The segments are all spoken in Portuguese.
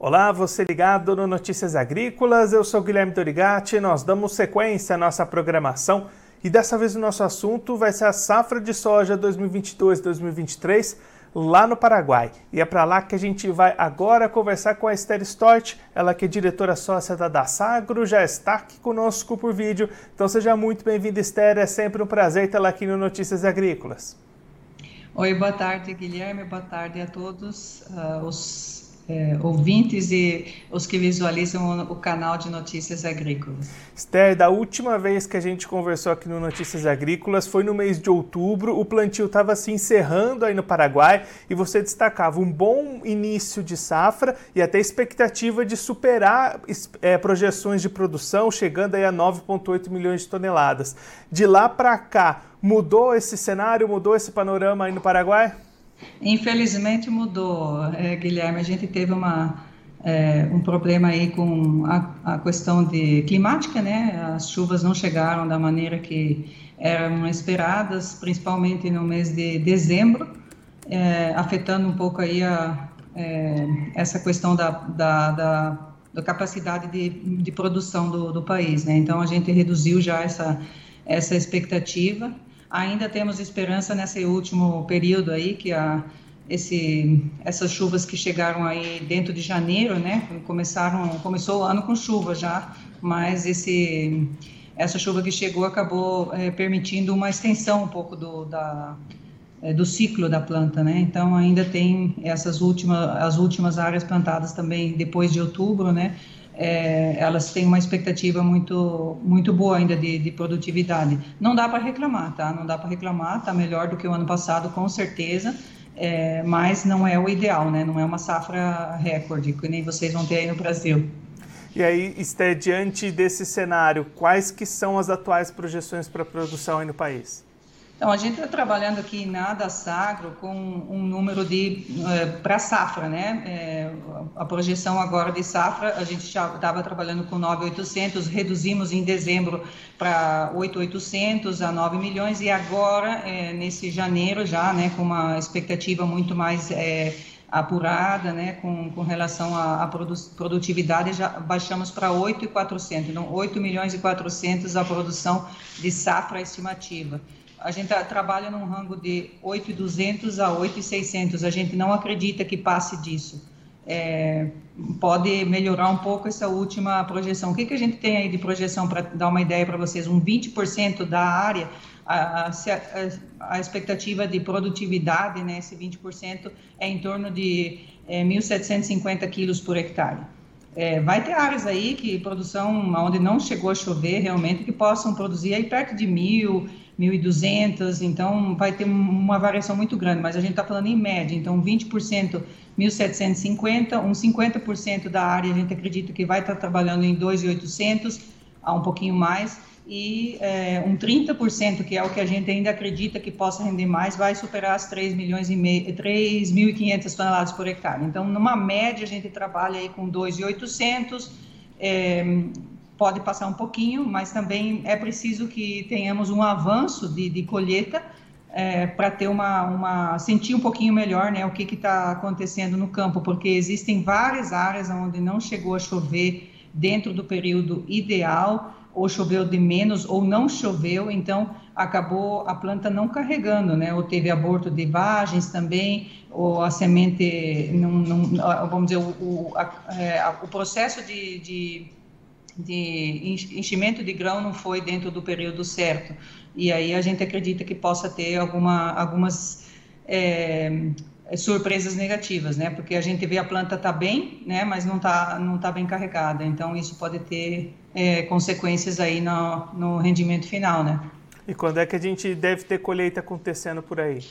Olá, você ligado no Notícias Agrícolas, eu sou Guilherme Dorigati, nós damos sequência à nossa programação e dessa vez o nosso assunto vai ser a safra de soja 2022-2023 lá no Paraguai. E é para lá que a gente vai agora conversar com a Esther Stort, ela que é diretora sócia da Dassagro, já está aqui conosco por vídeo. Então seja muito bem-vinda, Esther, é sempre um prazer tê-la aqui no Notícias Agrícolas. Oi, boa tarde, Guilherme, boa tarde a todos uh, os é, ouvintes e os que visualizam o, o, canal de Notícias Agrícolas. Esther, da última vez que a gente conversou aqui no Notícias Agrícolas foi no mês de outubro, o plantio estava se encerrando aí no Paraguai e você destacava um bom início de safra e até expectativa de superar é, projeções de produção, chegando aí a 9,8 milhões de toneladas. De lá para cá, mudou esse cenário, mudou esse panorama aí no Paraguai? Infelizmente mudou, é, Guilherme. A gente teve uma, é, um problema aí com a, a, questão de climática, né? As chuvas não chegaram da maneira que eram esperadas, principalmente no mês de dezembro, é, afetando um pouco aí a, é, essa questão da, da, da, da capacidade de, de produção do, do país, né? Então a gente reduziu já essa essa expectativa Ainda temos esperança nesse último período aí, que a, esse, essas chuvas que chegaram aí dentro de janeiro, né? Começaram, começou o ano com chuva já, mas esse, essa chuva que chegou acabou é, permitindo uma extensão um pouco do, da, é, do ciclo da planta, né? Então ainda tem essas últimas, as últimas áreas plantadas também depois de outubro, né? É, elas têm uma expectativa muito, muito boa ainda de, de produtividade. Não dá para reclamar, tá? Não dá para reclamar, tá melhor do que o ano passado, com certeza, é, mas não é o ideal, né? Não é uma safra recorde, que nem vocês vão ter aí no Brasil. E aí, Esté, diante desse cenário, quais que são as atuais projeções para a produção aí no país? Então, a gente está trabalhando aqui na Sagro com um número de é, para safra, né? É, a projeção agora de safra, a gente já estava trabalhando com 9.800, reduzimos em dezembro para 8.800 a 9 milhões e agora, é, nesse janeiro já, né, com uma expectativa muito mais apurada, né, com, com relação à, à produtividade, já baixamos para 8.400, então 8 milhões e 400 a produção de safra estimativa a gente trabalha num rango de 8,200 a 8,600. A gente não acredita que passe disso. É, pode melhorar um pouco essa última projeção. O que, que a gente tem aí de projeção para dar uma ideia para vocês? Um 20% da área, a, a, a, expectativa de produtividade, né, esse 20%, é em torno de é, 1.750 quilos por hectare. É, vai ter áreas aí que produção onde não chegou a chover realmente que possam produzir aí perto de mil 1.200, então vai ter uma variação muito grande, mas a gente está falando em média, então 20%, 1.750, um 50% da área a gente acredita que vai estar tá trabalhando em 2.800, a um pouquinho mais, e é, um 30%, que é o que a gente ainda acredita que possa render mais, vai superar as 3 milhões e meio, 3.500 toneladas por hectare. Então, numa média, a gente trabalha aí com 2.800, é, pode passar um pouquinho, mas também é preciso que tenhamos um avanço de, de colheita é, para ter uma, uma sentir um pouquinho melhor, né, o que está acontecendo no campo, porque existem várias áreas onde não chegou a chover dentro do período ideal, ou choveu de menos, ou não choveu, então acabou a planta não carregando, né, ou teve aborto de vagens também, ou a semente, não, não vamos dizer, o, o, a, é, o processo de, de de enchimento de grão não foi dentro do período certo. E aí a gente acredita que possa ter alguma, algumas é, surpresas negativas, né? Porque a gente vê a planta tá bem, né? Mas não tá, não tá bem carregada. Então isso pode ter é, consequências aí no, no rendimento final, né? E quando é que a gente deve ter colheita acontecendo por aí?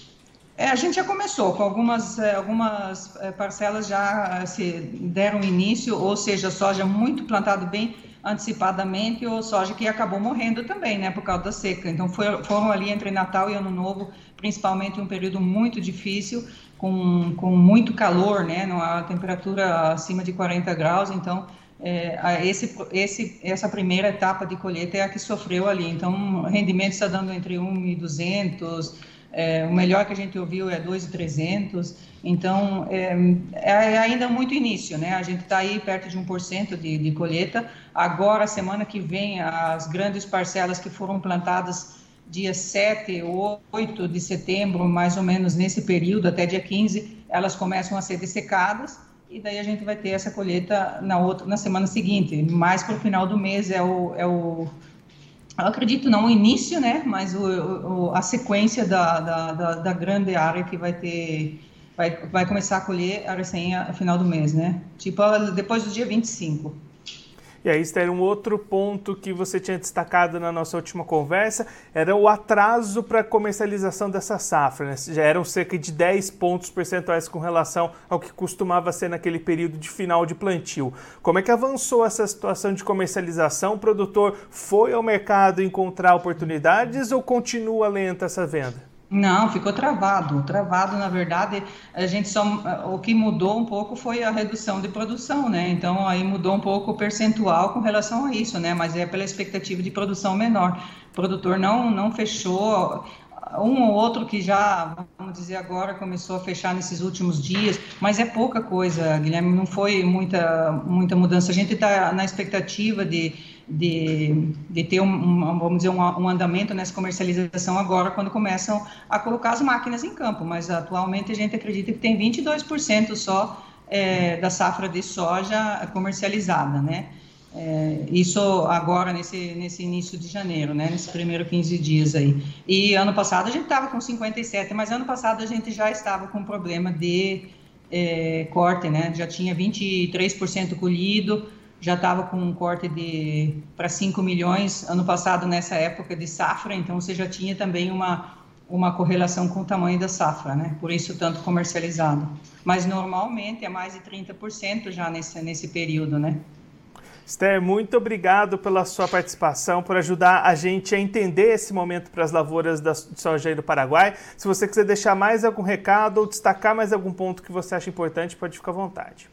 É, a gente já começou com algumas, é, algumas é, parcelas já se deram início, ou seja, soja muito plantado bem antecipadamente ou soja que acabou morrendo também, né, por causa da seca. Então foi, foram ali entre Natal e Ano Novo, principalmente um período muito difícil, com, com muito calor, né, numa temperatura acima de 40 graus. Então é, esse, esse, essa primeira etapa de colheita é a que sofreu ali. Então o rendimento está dando entre 1.200 é, o melhor que a gente ouviu é 2,300. Então, é, é, ainda muito início, né? A gente está aí perto de 1% de, de colheita. Agora, semana que vem, as grandes parcelas que foram plantadas dia 7 ou 8 de setembro, mais ou menos nesse período, até dia 15, elas começam a ser dessecadas e daí a gente vai ter essa colheita na outra na semana seguinte. Mais para o final do mês é o, é o eu acredito não o início né? Mas o, o a sequência da, da, da, da, grande área que vai ter vai, vai começar a colher a recém a final do mês né? Tipo depois do dia 25 e aí, Esther, um outro ponto que você tinha destacado na nossa última conversa era o atraso para a comercialização dessa safra. Né? Já eram cerca de 10 pontos percentuais com relação ao que costumava ser naquele período de final de plantio. Como é que avançou essa situação de comercialização? O produtor foi ao mercado encontrar oportunidades ou continua lenta essa venda? Não, ficou travado. Travado, na verdade, a gente só o que mudou um pouco foi a redução de produção, né? Então aí mudou um pouco o percentual com relação a isso, né? Mas é pela expectativa de produção menor. O produtor não não fechou um ou outro que já, vamos dizer agora, começou a fechar nesses últimos dias, mas é pouca coisa, Guilherme, não foi muita, muita mudança. A gente está na expectativa de, de, de ter, um, vamos dizer, um, um, andamento nessa comercialização agora, quando começam a colocar as máquinas em campo, mas atualmente a gente acredita que tem 22% só é, da safra de soja comercializada, né? É, isso agora nesse, nesse início de janeiro, né, nesse primeiro 15 dias aí. E ano passado a gente estava com 57, mas ano passado a gente já estava com problema de é, corte, né, já tinha 23% colhido, já estava com um corte de para 5 milhões ano passado nessa época de safra, então você já tinha também uma uma correlação com o tamanho da safra, né? Por isso tanto comercializado. Mas normalmente é mais de 30% já nesse nesse período, né? Esther, muito obrigado pela sua participação, por ajudar a gente a entender esse momento para as lavouras da soja aí do Paraguai. Se você quiser deixar mais algum recado ou destacar mais algum ponto que você acha importante, pode ficar à vontade.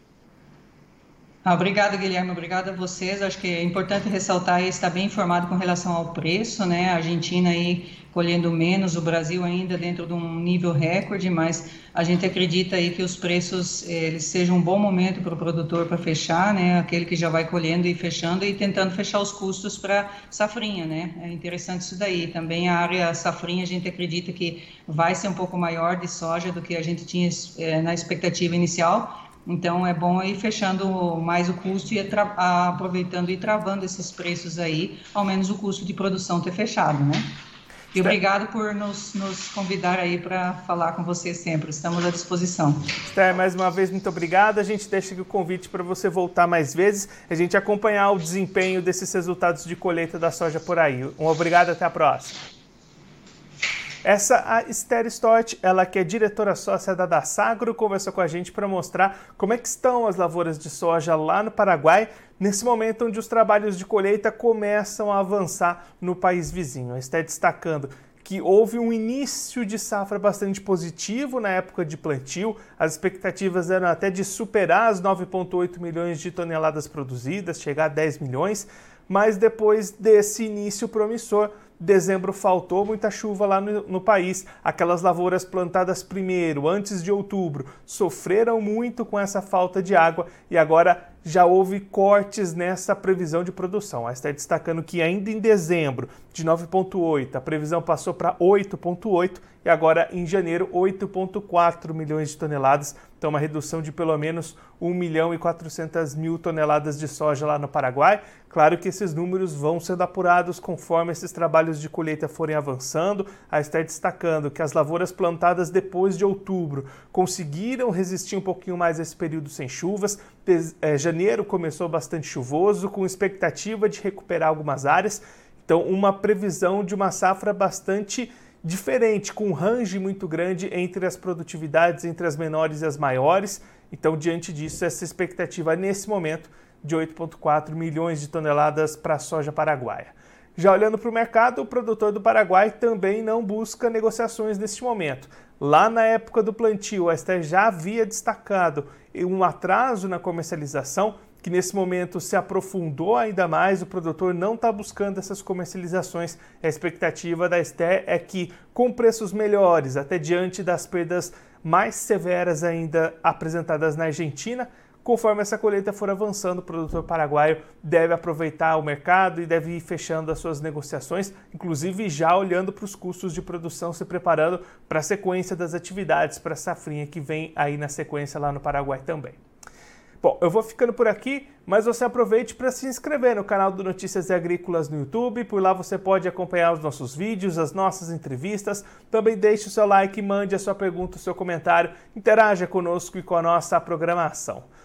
Ah, obrigada, Guilherme. Obrigada a vocês. Acho que é importante ressaltar e estar bem informado com relação ao preço, né? A Argentina aí colhendo menos, o Brasil ainda dentro de um nível recorde, mas a gente acredita aí que os preços eles sejam um bom momento para o produtor para fechar, né? Aquele que já vai colhendo e fechando e tentando fechar os custos para safrinha, né? É interessante isso daí. Também a área safrinha a gente acredita que vai ser um pouco maior de soja do que a gente tinha é, na expectativa inicial. Então é bom ir fechando mais o custo e aproveitando e travando esses preços aí, ao menos o custo de produção ter fechado, né? E obrigado por nos, nos convidar aí para falar com você sempre. Estamos à disposição. Esther, mais uma vez, muito obrigado. A gente deixa aqui o convite para você voltar mais vezes, a gente acompanhar o desempenho desses resultados de colheita da soja por aí. Um obrigado, até a próxima. Essa a Esther Stott, ela que é diretora sócia da Dassagro, conversou com a gente para mostrar como é que estão as lavouras de soja lá no Paraguai, nesse momento onde os trabalhos de colheita começam a avançar no país vizinho. A Esther destacando que houve um início de safra bastante positivo na época de plantio. As expectativas eram até de superar as 9,8 milhões de toneladas produzidas, chegar a 10 milhões, mas depois desse início promissor, dezembro faltou muita chuva lá no, no, país. Aquelas lavouras plantadas primeiro, antes de outubro, sofreram muito com essa falta de água e agora já houve cortes nessa previsão de produção. A está destacando que ainda em dezembro, de 9,8, a previsão passou para 8,8 e agora em janeiro 8,4 milhões de toneladas. Então, uma redução de pelo menos 1 milhão e 400 mil toneladas de soja lá no Paraguai. Claro que esses números vão sendo apurados conforme esses trabalhos de colheita forem avançando. A está destacando que as lavouras plantadas depois de outubro conseguiram resistir um pouquinho mais esse período sem chuvas. É, janeiro começou bastante chuvoso, com expectativa de recuperar algumas áreas. Então, uma previsão de uma safra bastante diferente, com um range muito grande entre as produtividades, entre as menores e as maiores. Então, diante disso, essa expectativa nesse momento de 8,4 milhões de toneladas para a soja paraguaia. Já olhando para o mercado, o produtor do Paraguai também não busca negociações neste momento. Lá na época do plantio, a Esther já havia destacado um atraso na comercialização que nesse momento se aprofundou ainda mais, o produtor não está buscando essas comercializações. A expectativa da Esté é que, com preços melhores, até diante das perdas mais severas ainda apresentadas na Argentina, conforme essa colheita for avançando, o produtor paraguaio deve aproveitar o mercado e deve ir fechando as suas negociações, inclusive já olhando para os custos de produção, se preparando para a sequência das atividades, para a safrinha que vem aí na sequência lá no Paraguai também. Bom, eu vou ficando por aqui, mas você aproveite para se inscrever no canal do Notícias Agrícolas no YouTube. Por lá você pode acompanhar os nossos vídeos, as nossas entrevistas. Também deixe o seu like, mande a sua pergunta, o seu comentário, interaja conosco e com a nossa programação.